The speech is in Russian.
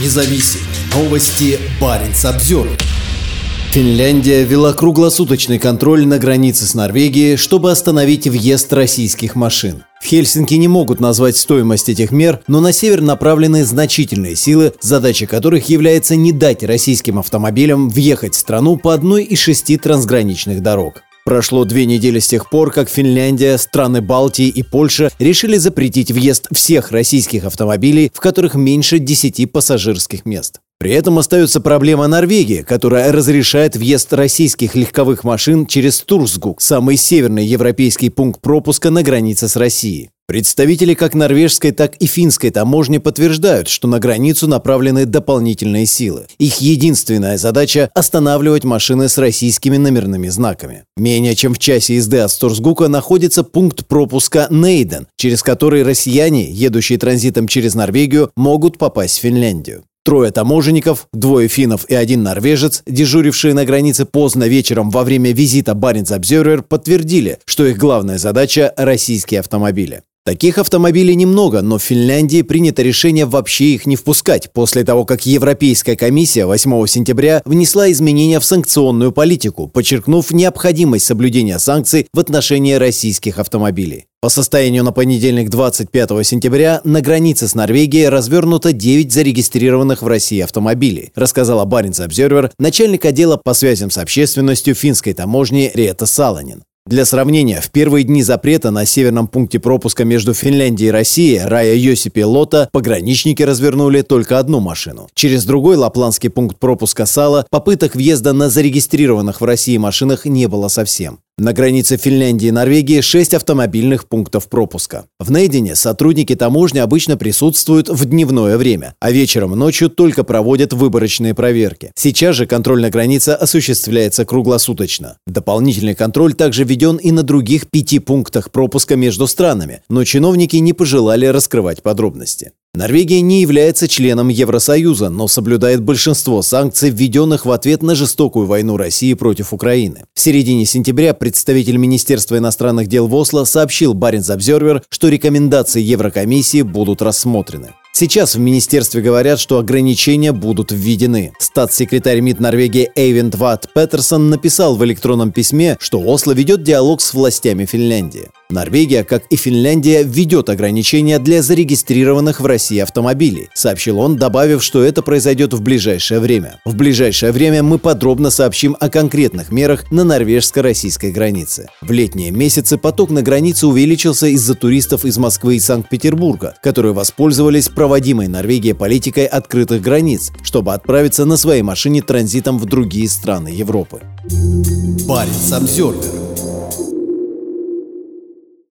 независим. Новости Баренц обзор. Финляндия ввела круглосуточный контроль на границе с Норвегией, чтобы остановить въезд российских машин. В Хельсинки не могут назвать стоимость этих мер, но на север направлены значительные силы, задача которых является не дать российским автомобилям въехать в страну по одной из шести трансграничных дорог. Прошло две недели с тех пор, как Финляндия, страны Балтии и Польша решили запретить въезд всех российских автомобилей, в которых меньше 10 пассажирских мест. При этом остается проблема Норвегии, которая разрешает въезд российских легковых машин через Турсгук, самый северный европейский пункт пропуска на границе с Россией. Представители как норвежской, так и финской таможни подтверждают, что на границу направлены дополнительные силы. Их единственная задача – останавливать машины с российскими номерными знаками. Менее чем в часе езды от Сторсгука находится пункт пропуска Нейден, через который россияне, едущие транзитом через Норвегию, могут попасть в Финляндию. Трое таможенников, двое финнов и один норвежец, дежурившие на границе поздно вечером во время визита Баренц Обзервер, подтвердили, что их главная задача – российские автомобили. Таких автомобилей немного, но в Финляндии принято решение вообще их не впускать после того, как Европейская комиссия 8 сентября внесла изменения в санкционную политику, подчеркнув необходимость соблюдения санкций в отношении российских автомобилей. По состоянию на понедельник 25 сентября на границе с Норвегией развернуто 9 зарегистрированных в России автомобилей, рассказала Баренц Обзервер, начальник отдела по связям с общественностью финской таможни Рета Саланин. Для сравнения, в первые дни запрета на северном пункте пропуска между Финляндией и Россией Рая Йосипи Лота пограничники развернули только одну машину. Через другой лапландский пункт пропуска Сала попыток въезда на зарегистрированных в России машинах не было совсем. На границе Финляндии и Норвегии 6 автомобильных пунктов пропуска. В Нейдене сотрудники таможни обычно присутствуют в дневное время, а вечером и ночью только проводят выборочные проверки. Сейчас же контроль на границе осуществляется круглосуточно. Дополнительный контроль также введен и на других пяти пунктах пропуска между странами, но чиновники не пожелали раскрывать подробности. Норвегия не является членом Евросоюза, но соблюдает большинство санкций, введенных в ответ на жестокую войну России против Украины. В середине сентября представитель Министерства иностранных дел в Осло сообщил Баренц Обзервер, что рекомендации Еврокомиссии будут рассмотрены. Сейчас в министерстве говорят, что ограничения будут введены. Статс-секретарь МИД Норвегии Эйвент Ват Петерсон написал в электронном письме, что Осло ведет диалог с властями Финляндии. Норвегия, как и Финляндия, введет ограничения для зарегистрированных в России автомобилей, сообщил он, добавив, что это произойдет в ближайшее время. В ближайшее время мы подробно сообщим о конкретных мерах на норвежско-российской границе. В летние месяцы поток на границе увеличился из-за туристов из Москвы и Санкт-Петербурга, которые воспользовались проводимой Норвегией политикой открытых границ, чтобы отправиться на своей машине транзитом в другие страны Европы. Парень Самсервер